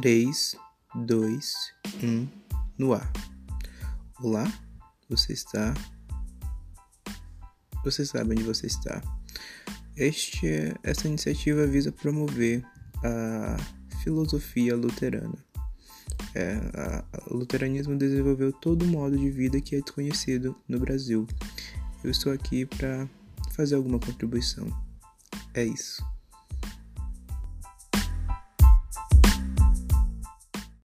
3, 2, 1, no ar. Olá, você está. Você sabe onde você está. Este, é, essa iniciativa visa promover a filosofia luterana. É, a, o luteranismo desenvolveu todo o modo de vida que é desconhecido no Brasil. Eu estou aqui para fazer alguma contribuição. É isso.